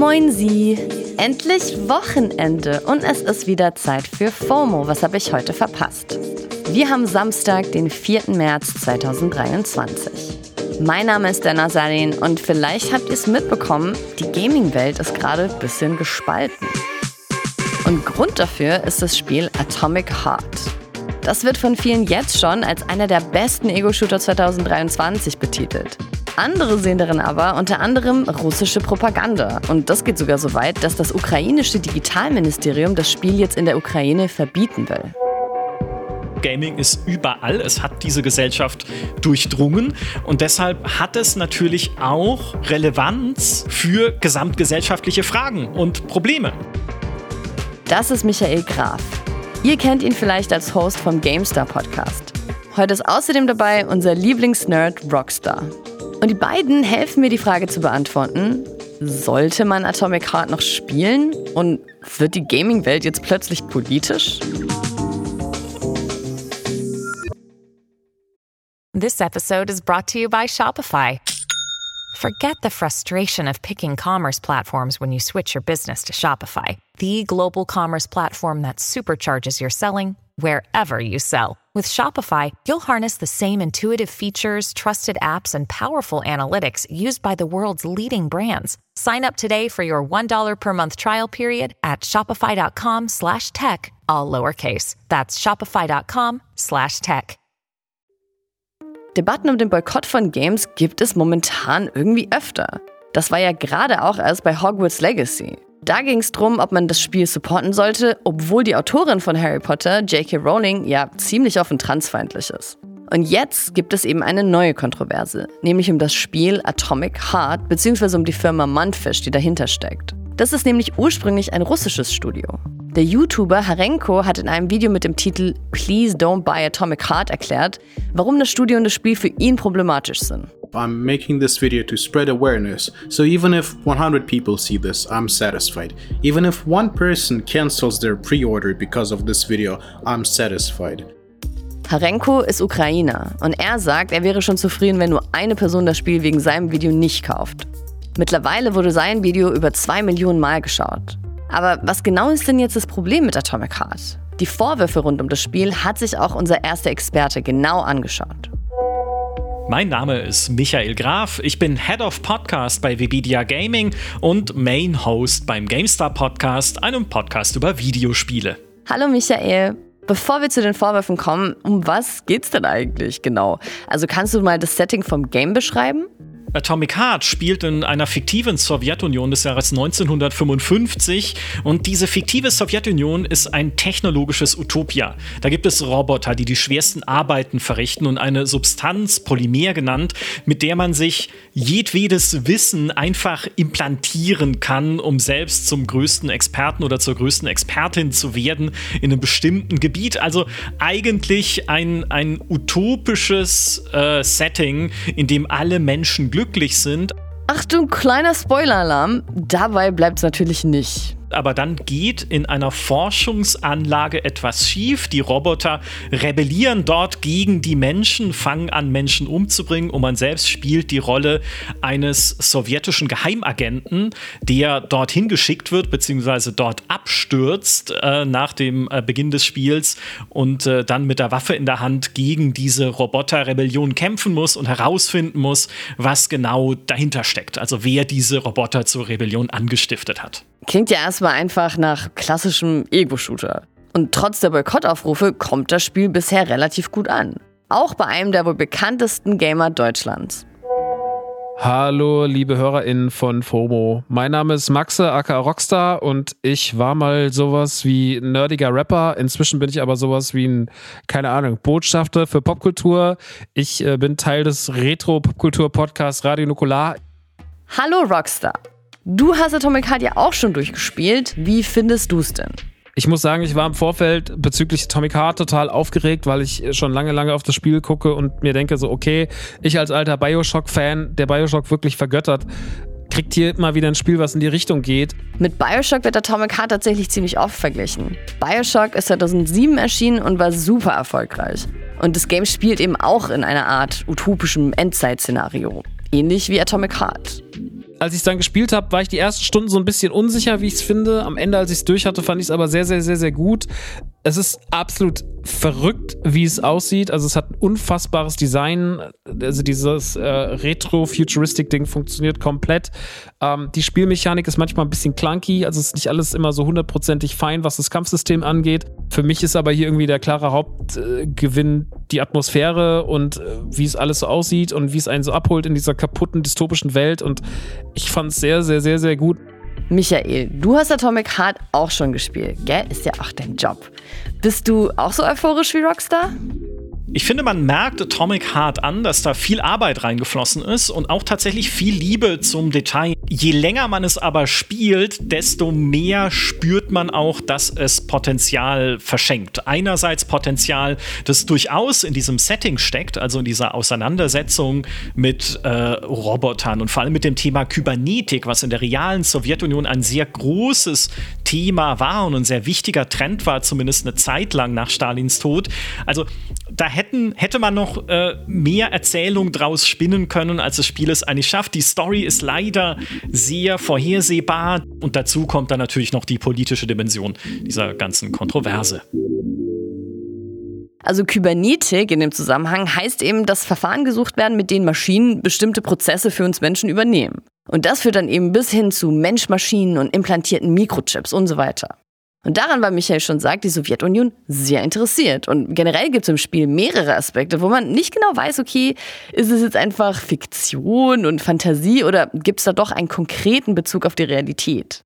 Moin Sie! Endlich Wochenende und es ist wieder Zeit für FOMO. Was habe ich heute verpasst? Wir haben Samstag, den 4. März 2023. Mein Name ist Dana Salin und vielleicht habt ihr es mitbekommen, die Gaming-Welt ist gerade ein bisschen gespalten. Und Grund dafür ist das Spiel Atomic Heart. Das wird von vielen jetzt schon als einer der besten Ego-Shooter 2023 betitelt. Andere sehen darin aber unter anderem russische Propaganda. Und das geht sogar so weit, dass das ukrainische Digitalministerium das Spiel jetzt in der Ukraine verbieten will. Gaming ist überall, es hat diese Gesellschaft durchdrungen und deshalb hat es natürlich auch Relevanz für gesamtgesellschaftliche Fragen und Probleme. Das ist Michael Graf. Ihr kennt ihn vielleicht als Host vom GameStar Podcast. Heute ist außerdem dabei unser Lieblingsnerd Rockstar. Und die beiden helfen mir, die Frage zu beantworten, sollte man Atomic Heart noch spielen? Und wird die Gaming-Welt jetzt plötzlich politisch? This episode is brought to you by Shopify. Forget the frustration of picking commerce platforms when you switch your business to Shopify, the global commerce platform that supercharges your selling wherever you sell. With Shopify, you'll harness the same intuitive features, trusted apps, and powerful analytics used by the world's leading brands. Sign up today for your $1 per month trial period at shopify.com slash tech, all lowercase. That's shopify.com slash tech. Debatten um den Boykott von Games gibt es momentan irgendwie öfter. Das war ja gerade auch erst bei Hogwarts Legacy. Da ging es darum, ob man das Spiel supporten sollte, obwohl die Autorin von Harry Potter, J.K. Rowling, ja ziemlich offen transfeindlich ist. Und jetzt gibt es eben eine neue Kontroverse, nämlich um das Spiel Atomic Heart bzw. um die Firma Mundfish, die dahinter steckt. Das ist nämlich ursprünglich ein russisches Studio. Der YouTuber Harenko hat in einem Video mit dem Titel Please Don't Buy Atomic Heart erklärt, warum das Studio und das Spiel für ihn problematisch sind. I'm making this video to spread awareness, so even if 100 people see this, I'm satisfied. Even if one person cancels their pre-order because of this video, I'm satisfied. Harenko ist Ukrainer und er sagt, er wäre schon zufrieden, wenn nur eine Person das Spiel wegen seinem Video nicht kauft. Mittlerweile wurde sein Video über zwei Millionen Mal geschaut. Aber was genau ist denn jetzt das Problem mit Atomic Heart? Die Vorwürfe rund um das Spiel hat sich auch unser erster Experte genau angeschaut. Mein Name ist Michael Graf. Ich bin Head of Podcast bei Webedia Gaming und Main Host beim GameStar Podcast, einem Podcast über Videospiele. Hallo Michael. Bevor wir zu den Vorwürfen kommen, um was geht's denn eigentlich genau? Also kannst du mal das Setting vom Game beschreiben? Atomic Heart spielt in einer fiktiven Sowjetunion des Jahres 1955 und diese fiktive Sowjetunion ist ein technologisches Utopia. Da gibt es Roboter, die die schwersten Arbeiten verrichten und eine Substanz, Polymer genannt, mit der man sich jedwedes Wissen einfach implantieren kann, um selbst zum größten Experten oder zur größten Expertin zu werden in einem bestimmten Gebiet. Also eigentlich ein, ein utopisches äh, Setting, in dem alle Menschen glücklich sind. Achtung, kleiner Spoiler-Alarm. Dabei bleibt es natürlich nicht aber dann geht in einer Forschungsanlage etwas schief. Die Roboter rebellieren dort gegen die Menschen, fangen an, Menschen umzubringen und man selbst spielt die Rolle eines sowjetischen Geheimagenten, der dorthin geschickt wird, beziehungsweise dort abstürzt äh, nach dem äh, Beginn des Spiels und äh, dann mit der Waffe in der Hand gegen diese Roboterrebellion kämpfen muss und herausfinden muss, was genau dahinter steckt. Also wer diese Roboter zur Rebellion angestiftet hat. Klingt ja erstmal einfach nach klassischem Ego-Shooter. Und trotz der Boykottaufrufe kommt das Spiel bisher relativ gut an. Auch bei einem der wohl bekanntesten Gamer Deutschlands. Hallo, liebe HörerInnen von FOMO. Mein Name ist Maxe, aka Rockstar, und ich war mal sowas wie nerdiger Rapper. Inzwischen bin ich aber sowas wie ein, keine Ahnung, Botschafter für Popkultur. Ich äh, bin Teil des Retro-Popkultur-Podcasts Radio Nukular. Hallo, Rockstar. Du hast Atomic Heart ja auch schon durchgespielt. Wie findest du es denn? Ich muss sagen, ich war im Vorfeld bezüglich Atomic Heart total aufgeregt, weil ich schon lange, lange auf das Spiel gucke und mir denke so, okay, ich als alter Bioshock-Fan, der Bioshock wirklich vergöttert, kriegt hier mal wieder ein Spiel, was in die Richtung geht. Mit Bioshock wird Atomic Heart tatsächlich ziemlich oft verglichen. Bioshock ist 2007 erschienen und war super erfolgreich. Und das Game spielt eben auch in einer Art utopischem Endzeit-Szenario. Ähnlich wie Atomic Heart. Als ich es dann gespielt habe, war ich die ersten Stunden so ein bisschen unsicher, wie ich es finde. Am Ende, als ich es durch hatte, fand ich es aber sehr, sehr, sehr, sehr gut. Es ist absolut verrückt, wie es aussieht. Also es hat ein unfassbares Design. Also dieses äh, Retro-Futuristic-Ding funktioniert komplett. Ähm, die Spielmechanik ist manchmal ein bisschen clunky. Also es ist nicht alles immer so hundertprozentig fein, was das Kampfsystem angeht. Für mich ist aber hier irgendwie der klare Hauptgewinn äh, die Atmosphäre und äh, wie es alles so aussieht und wie es einen so abholt in dieser kaputten, dystopischen Welt. Und ich fand es sehr, sehr, sehr, sehr gut. Michael, du hast Atomic Heart auch schon gespielt, gell? Ist ja auch dein Job. Bist du auch so euphorisch wie Rockstar? Ich finde, man merkt Atomic Heart an, dass da viel Arbeit reingeflossen ist und auch tatsächlich viel Liebe zum Detail. Je länger man es aber spielt, desto mehr spürt man auch, dass es Potenzial verschenkt. Einerseits Potenzial, das durchaus in diesem Setting steckt, also in dieser Auseinandersetzung mit äh, Robotern und vor allem mit dem Thema Kybernetik, was in der realen Sowjetunion ein sehr großes Thema war und ein sehr wichtiger Trend war, zumindest eine Zeit lang nach Stalins Tod. Also da hätten, hätte man noch äh, mehr Erzählung draus spinnen können, als das Spiel es eigentlich schafft. Die Story ist leider sehr vorhersehbar und dazu kommt dann natürlich noch die politische Dimension dieser ganzen Kontroverse. Also Kybernetik in dem Zusammenhang heißt eben, dass Verfahren gesucht werden, mit denen Maschinen bestimmte Prozesse für uns Menschen übernehmen. Und das führt dann eben bis hin zu Mensch-Maschinen und implantierten Mikrochips und so weiter. Und daran war Michael schon sagt, die Sowjetunion sehr interessiert. Und generell gibt es im Spiel mehrere Aspekte, wo man nicht genau weiß, okay, ist es jetzt einfach Fiktion und Fantasie oder gibt es da doch einen konkreten Bezug auf die Realität?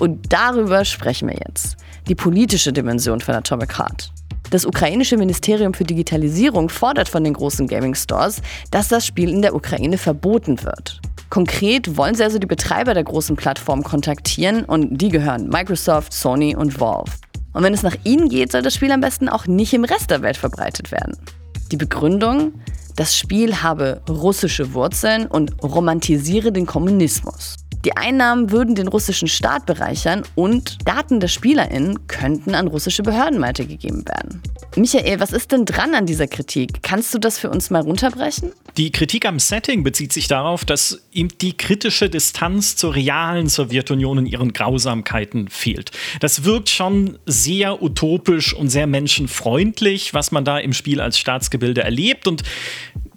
Und darüber sprechen wir jetzt. Die politische Dimension von Atomic Heart. Das ukrainische Ministerium für Digitalisierung fordert von den großen Gaming Stores, dass das Spiel in der Ukraine verboten wird. Konkret wollen sie also die Betreiber der großen Plattformen kontaktieren und die gehören Microsoft, Sony und Valve. Und wenn es nach ihnen geht, soll das Spiel am besten auch nicht im Rest der Welt verbreitet werden. Die Begründung? Das Spiel habe russische Wurzeln und romantisiere den Kommunismus. Die Einnahmen würden den russischen Staat bereichern und Daten der SpielerInnen könnten an russische Behörden weitergegeben werden. Michael, was ist denn dran an dieser Kritik? Kannst du das für uns mal runterbrechen? Die Kritik am Setting bezieht sich darauf, dass ihm die kritische Distanz zur realen Sowjetunion und ihren Grausamkeiten fehlt. Das wirkt schon sehr utopisch und sehr menschenfreundlich, was man da im Spiel als Staatsgebilde erlebt. Und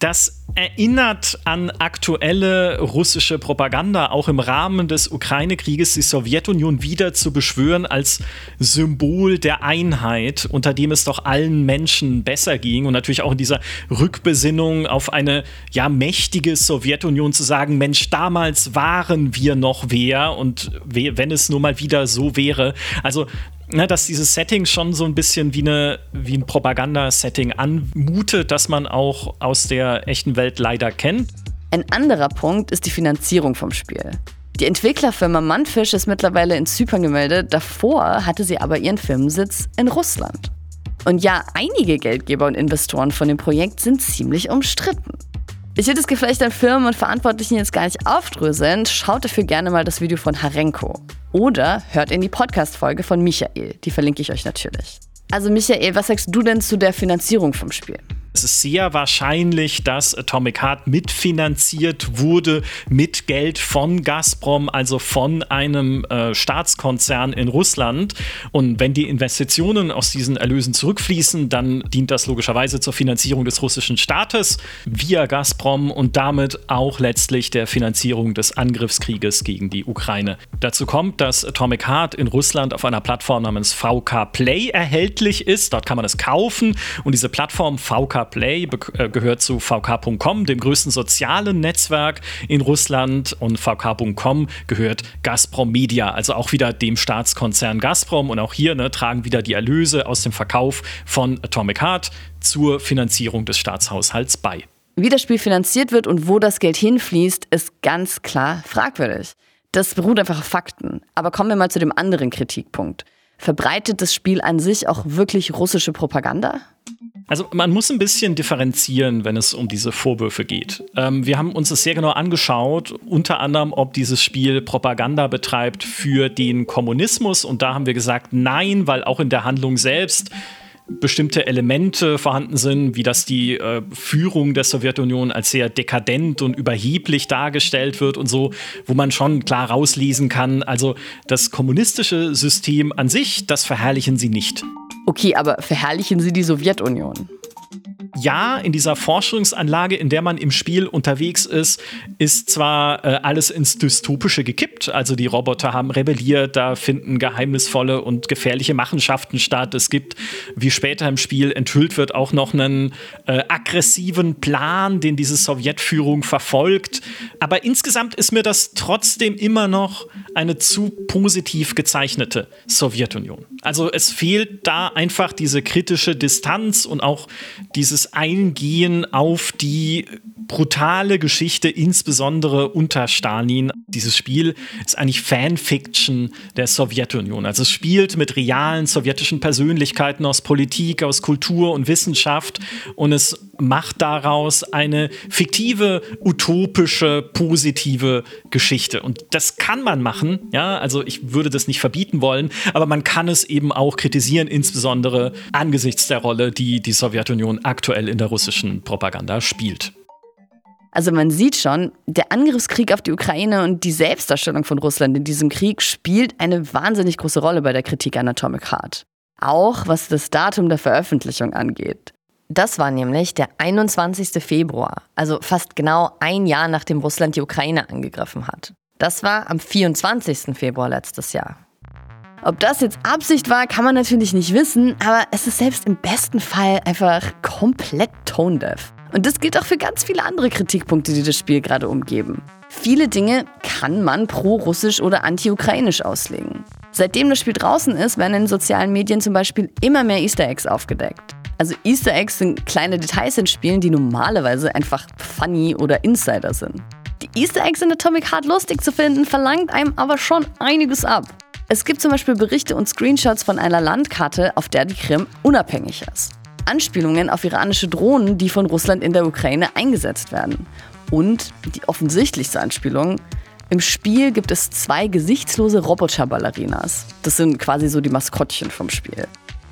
das erinnert an aktuelle russische Propaganda, auch im Rahmen des Ukraine-Krieges die Sowjetunion wieder zu beschwören als Symbol der Einheit, unter dem es doch allen Menschen besser ging und natürlich auch in dieser Rückbesinnung auf eine ja mächtige Sowjetunion zu sagen, Mensch, damals waren wir noch wer und wenn es nur mal wieder so wäre. Also ne, dass dieses Setting schon so ein bisschen wie, eine, wie ein Propagandasetting anmutet, das man auch aus der echten Welt leider kennt. Ein anderer Punkt ist die Finanzierung vom Spiel. Die Entwicklerfirma Manfish ist mittlerweile in Zypern gemeldet, davor hatte sie aber ihren Firmensitz in Russland. Und ja, einige Geldgeber und Investoren von dem Projekt sind ziemlich umstritten. Ich will das Geflecht an Firmen und Verantwortlichen jetzt gar nicht aufdröseln. Schaut dafür gerne mal das Video von Harenko. Oder hört in die Podcast-Folge von Michael. Die verlinke ich euch natürlich. Also Michael, was sagst du denn zu der Finanzierung vom Spiel? Es ist sehr wahrscheinlich, dass Atomic Heart mitfinanziert wurde mit Geld von Gazprom, also von einem äh, Staatskonzern in Russland. Und wenn die Investitionen aus diesen Erlösen zurückfließen, dann dient das logischerweise zur Finanzierung des russischen Staates via Gazprom und damit auch letztlich der Finanzierung des Angriffskrieges gegen die Ukraine. Dazu kommt, dass Atomic Heart in Russland auf einer Plattform namens VK Play erhältlich ist. Dort kann man es kaufen und diese Plattform VK Play äh, gehört zu VK.com, dem größten sozialen Netzwerk in Russland. Und VK.com gehört Gazprom Media, also auch wieder dem Staatskonzern Gazprom. Und auch hier ne, tragen wieder die Erlöse aus dem Verkauf von Atomic Heart zur Finanzierung des Staatshaushalts bei. Wie das Spiel finanziert wird und wo das Geld hinfließt, ist ganz klar fragwürdig. Das beruht einfach auf Fakten. Aber kommen wir mal zu dem anderen Kritikpunkt. Verbreitet das Spiel an sich auch wirklich russische Propaganda? Also man muss ein bisschen differenzieren, wenn es um diese Vorwürfe geht. Ähm, wir haben uns das sehr genau angeschaut, unter anderem, ob dieses Spiel Propaganda betreibt für den Kommunismus. Und da haben wir gesagt, nein, weil auch in der Handlung selbst bestimmte Elemente vorhanden sind, wie dass die äh, Führung der Sowjetunion als sehr dekadent und überheblich dargestellt wird und so, wo man schon klar rauslesen kann, also das kommunistische System an sich, das verherrlichen sie nicht. Okay, aber verherrlichen sie die Sowjetunion? Ja, in dieser Forschungsanlage, in der man im Spiel unterwegs ist, ist zwar äh, alles ins Dystopische gekippt. Also die Roboter haben rebelliert, da finden geheimnisvolle und gefährliche Machenschaften statt. Es gibt, wie später im Spiel enthüllt wird, auch noch einen äh, aggressiven Plan, den diese Sowjetführung verfolgt. Aber insgesamt ist mir das trotzdem immer noch eine zu positiv gezeichnete Sowjetunion. Also es fehlt da einfach diese kritische Distanz und auch dieses Eingehen auf die brutale Geschichte, insbesondere unter Stalin. Dieses Spiel ist eigentlich Fanfiction der Sowjetunion. Also es spielt mit realen sowjetischen Persönlichkeiten aus Politik, aus Kultur und Wissenschaft und es macht daraus eine fiktive, utopische, positive Geschichte. Und das kann man machen, ja, also ich würde das nicht verbieten wollen, aber man kann es eben auch kritisieren, insbesondere angesichts der Rolle, die die Sowjetunion aktuell in der russischen Propaganda spielt. Also man sieht schon, der Angriffskrieg auf die Ukraine und die Selbstdarstellung von Russland in diesem Krieg spielt eine wahnsinnig große Rolle bei der Kritik an Atomic Heart. Auch was das Datum der Veröffentlichung angeht. Das war nämlich der 21. Februar, also fast genau ein Jahr nachdem Russland die Ukraine angegriffen hat. Das war am 24. Februar letztes Jahr. Ob das jetzt Absicht war, kann man natürlich nicht wissen, aber es ist selbst im besten Fall einfach komplett tone-deaf. Und das gilt auch für ganz viele andere Kritikpunkte, die das Spiel gerade umgeben. Viele Dinge kann man pro-russisch oder anti-ukrainisch auslegen. Seitdem das Spiel draußen ist, werden in sozialen Medien zum Beispiel immer mehr Easter Eggs aufgedeckt. Also Easter Eggs sind kleine Details in Spielen, die normalerweise einfach funny oder Insider sind. Die Easter Eggs in Atomic Heart lustig zu finden, verlangt einem aber schon einiges ab. Es gibt zum Beispiel Berichte und Screenshots von einer Landkarte, auf der die Krim unabhängig ist. Anspielungen auf iranische Drohnen, die von Russland in der Ukraine eingesetzt werden. Und die offensichtlichste Anspielung, im Spiel gibt es zwei gesichtslose Roboter-Ballerinas. Das sind quasi so die Maskottchen vom Spiel.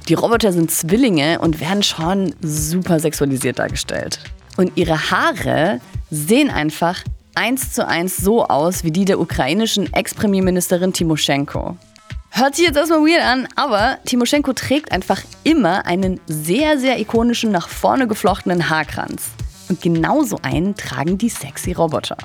Die Roboter sind Zwillinge und werden schon super sexualisiert dargestellt. Und ihre Haare sehen einfach eins zu eins so aus wie die der ukrainischen Ex-Premierministerin Timoschenko. Hört sich jetzt erstmal weird an, aber Timoschenko trägt einfach immer einen sehr, sehr ikonischen, nach vorne geflochtenen Haarkranz. Und genauso einen tragen die sexy Roboter.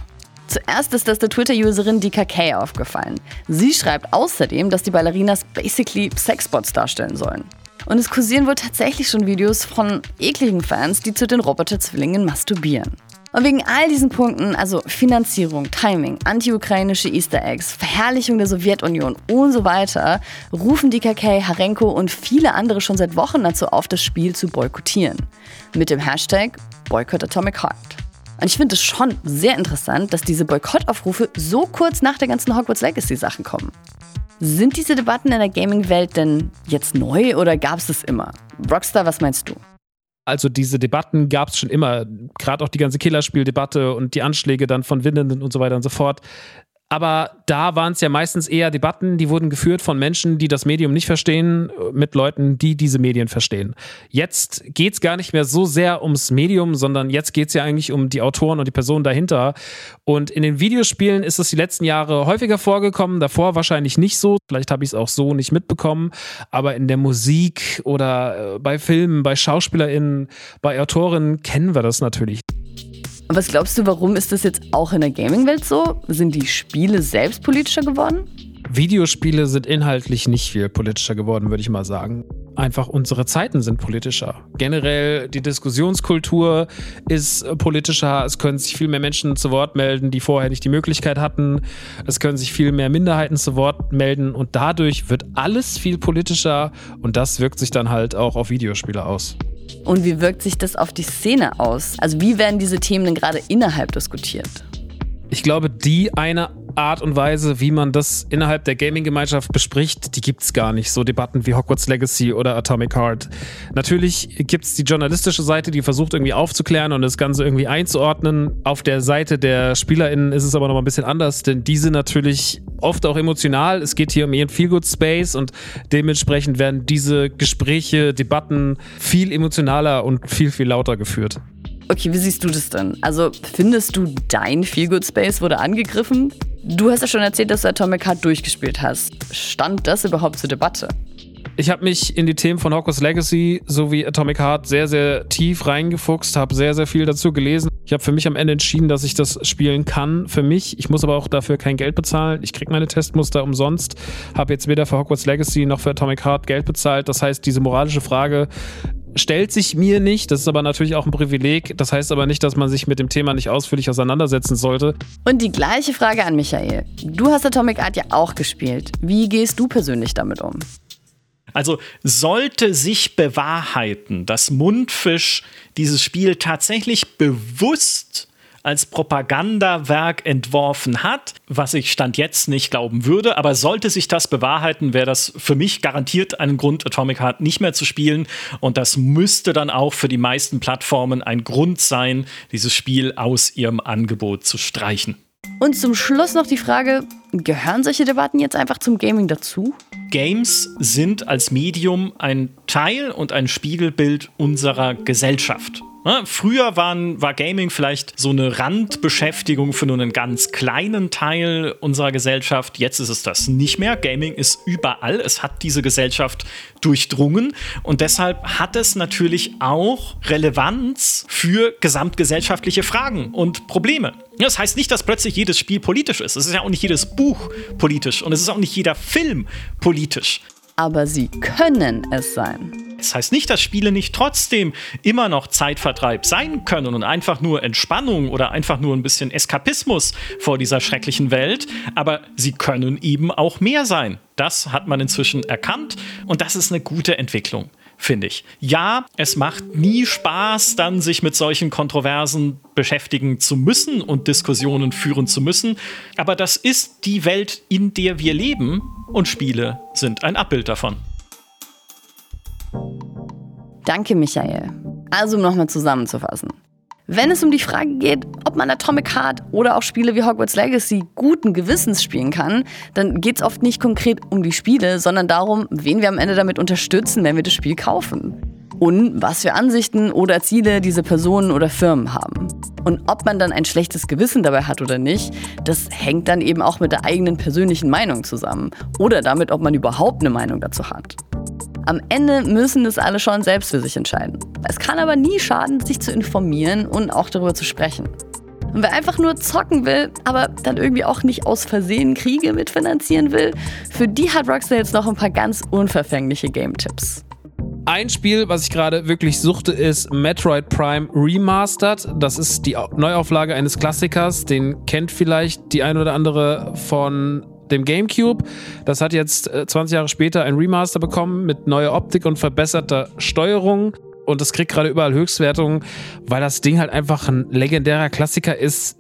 Zuerst ist das der Twitter-Userin DKK aufgefallen. Sie schreibt außerdem, dass die Ballerinas basically Sexbots darstellen sollen. Und es kursieren wohl tatsächlich schon Videos von ekligen Fans, die zu den Roboter-Zwillingen masturbieren. Und wegen all diesen Punkten, also Finanzierung, Timing, anti-ukrainische Easter Eggs, Verherrlichung der Sowjetunion und so weiter, rufen DKK, Harenko und viele andere schon seit Wochen dazu auf, das Spiel zu boykottieren. Mit dem Hashtag Boycott Atomic Heart. Und ich finde es schon sehr interessant, dass diese Boykottaufrufe so kurz nach der ganzen Hogwarts Legacy-Sachen kommen. Sind diese Debatten in der Gaming-Welt denn jetzt neu oder gab es das immer? Rockstar, was meinst du? Also diese Debatten gab es schon immer, gerade auch die ganze Killerspieldebatte und die Anschläge dann von Windenden und so weiter und so fort. Aber da waren es ja meistens eher Debatten, die wurden geführt von Menschen, die das Medium nicht verstehen, mit Leuten, die diese Medien verstehen. Jetzt geht es gar nicht mehr so sehr ums Medium, sondern jetzt geht es ja eigentlich um die Autoren und die Personen dahinter. Und in den Videospielen ist es die letzten Jahre häufiger vorgekommen, davor wahrscheinlich nicht so. Vielleicht habe ich es auch so nicht mitbekommen. Aber in der Musik oder äh, bei Filmen, bei SchauspielerInnen, bei Autorinnen kennen wir das natürlich. Was glaubst du, warum ist das jetzt auch in der Gaming-Welt so? Sind die Spiele selbst politischer geworden? Videospiele sind inhaltlich nicht viel politischer geworden, würde ich mal sagen. Einfach unsere Zeiten sind politischer. Generell die Diskussionskultur ist politischer. Es können sich viel mehr Menschen zu Wort melden, die vorher nicht die Möglichkeit hatten. Es können sich viel mehr Minderheiten zu Wort melden und dadurch wird alles viel politischer und das wirkt sich dann halt auch auf Videospiele aus. Und wie wirkt sich das auf die Szene aus? Also wie werden diese Themen denn gerade innerhalb diskutiert? Ich glaube, die eine Art und Weise, wie man das innerhalb der Gaming-Gemeinschaft bespricht, die gibt es gar nicht. So Debatten wie Hogwarts Legacy oder Atomic Heart. Natürlich gibt es die journalistische Seite, die versucht irgendwie aufzuklären und das Ganze irgendwie einzuordnen. Auf der Seite der SpielerInnen ist es aber noch mal ein bisschen anders, denn diese natürlich oft auch emotional. Es geht hier um ihren Feelgood Space und dementsprechend werden diese Gespräche, Debatten viel emotionaler und viel, viel lauter geführt. Okay, wie siehst du das denn? Also findest du, dein Feelgood Space wurde angegriffen? Du hast ja schon erzählt, dass du Atomic Heart durchgespielt hast. Stand das überhaupt zur Debatte? Ich habe mich in die Themen von Hogwarts Legacy sowie Atomic Heart sehr, sehr tief reingefuchst, habe sehr, sehr viel dazu gelesen. Ich habe für mich am Ende entschieden, dass ich das spielen kann. Für mich. Ich muss aber auch dafür kein Geld bezahlen. Ich kriege meine Testmuster umsonst. Habe jetzt weder für Hogwarts Legacy noch für Atomic Heart Geld bezahlt. Das heißt, diese moralische Frage stellt sich mir nicht. Das ist aber natürlich auch ein Privileg. Das heißt aber nicht, dass man sich mit dem Thema nicht ausführlich auseinandersetzen sollte. Und die gleiche Frage an Michael. Du hast Atomic Art ja auch gespielt. Wie gehst du persönlich damit um? Also sollte sich bewahrheiten, dass Mundfisch dieses Spiel tatsächlich bewusst als Propagandawerk entworfen hat, was ich Stand jetzt nicht glauben würde. Aber sollte sich das bewahrheiten, wäre das für mich garantiert ein Grund, Atomic Heart nicht mehr zu spielen. Und das müsste dann auch für die meisten Plattformen ein Grund sein, dieses Spiel aus ihrem Angebot zu streichen. Und zum Schluss noch die Frage, gehören solche Debatten jetzt einfach zum Gaming dazu? Games sind als Medium ein Teil und ein Spiegelbild unserer Gesellschaft. Früher waren, war Gaming vielleicht so eine Randbeschäftigung für nur einen ganz kleinen Teil unserer Gesellschaft. Jetzt ist es das nicht mehr. Gaming ist überall. Es hat diese Gesellschaft durchdrungen und deshalb hat es natürlich auch Relevanz für gesamtgesellschaftliche Fragen und Probleme. Das heißt nicht, dass plötzlich jedes Spiel politisch ist. Es ist ja auch nicht jedes Buch politisch und es ist auch nicht jeder Film politisch. Aber sie können es sein. Das heißt nicht, dass Spiele nicht trotzdem immer noch Zeitvertreib sein können und einfach nur Entspannung oder einfach nur ein bisschen Eskapismus vor dieser schrecklichen Welt, aber sie können eben auch mehr sein. Das hat man inzwischen erkannt und das ist eine gute Entwicklung finde ich. Ja, es macht nie Spaß, dann sich mit solchen Kontroversen beschäftigen zu müssen und Diskussionen führen zu müssen, aber das ist die Welt, in der wir leben und Spiele sind ein Abbild davon. Danke, Michael. Also, um nochmal zusammenzufassen. Wenn es um die Frage geht, ob man Atomic Heart oder auch Spiele wie Hogwarts Legacy guten Gewissens spielen kann, dann geht es oft nicht konkret um die Spiele, sondern darum, wen wir am Ende damit unterstützen, wenn wir das Spiel kaufen. Und was für Ansichten oder Ziele diese Personen oder Firmen haben. Und ob man dann ein schlechtes Gewissen dabei hat oder nicht, das hängt dann eben auch mit der eigenen persönlichen Meinung zusammen. Oder damit, ob man überhaupt eine Meinung dazu hat. Am Ende müssen es alle schon selbst für sich entscheiden. Es kann aber nie schaden, sich zu informieren und auch darüber zu sprechen. Und wer einfach nur zocken will, aber dann irgendwie auch nicht aus Versehen Kriege mitfinanzieren will, für die hat Rockstar jetzt noch ein paar ganz unverfängliche Game-Tipps. Ein Spiel, was ich gerade wirklich suchte, ist Metroid Prime Remastered. Das ist die Neuauflage eines Klassikers. Den kennt vielleicht die ein oder andere von dem GameCube. Das hat jetzt 20 äh, Jahre später ein Remaster bekommen mit neuer Optik und verbesserter Steuerung. Und das kriegt gerade überall Höchstwertungen, weil das Ding halt einfach ein legendärer Klassiker ist,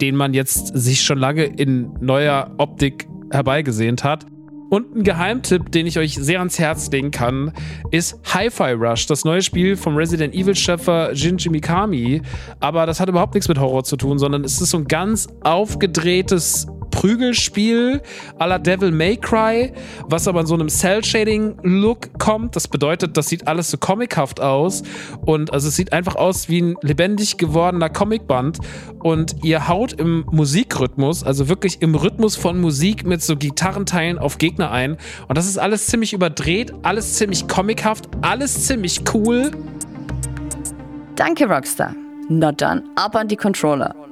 den man jetzt sich schon lange in neuer Optik herbeigesehnt hat. Und ein Geheimtipp, den ich euch sehr ans Herz legen kann, ist Hi-Fi Rush, das neue Spiel vom Resident Evil-Schöpfer Shinji Mikami. Aber das hat überhaupt nichts mit Horror zu tun, sondern es ist so ein ganz aufgedrehtes Prügelspiel à la Devil May Cry, was aber in so einem Cell-Shading-Look kommt. Das bedeutet, das sieht alles so comichaft aus und also es sieht einfach aus wie ein lebendig gewordener Comicband und ihr haut im Musikrhythmus, also wirklich im Rhythmus von Musik mit so Gitarrenteilen auf Gegner ein und das ist alles ziemlich überdreht, alles ziemlich comichaft, alles ziemlich cool. Danke, Rockstar. Na dann, ab an die Controller.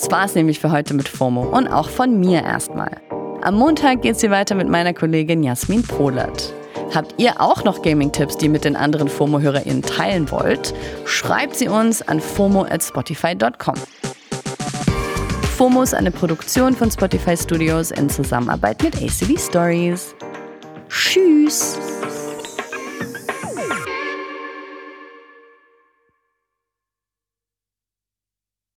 Das war's nämlich für heute mit FOMO und auch von mir erstmal. Am Montag geht's hier weiter mit meiner Kollegin Jasmin Polat. Habt ihr auch noch Gaming-Tipps, die ihr mit den anderen FOMO-HörerInnen teilen wollt? Schreibt sie uns an fomo at spotify.com. FOMO ist eine Produktion von Spotify Studios in Zusammenarbeit mit ACB Stories. Tschüss!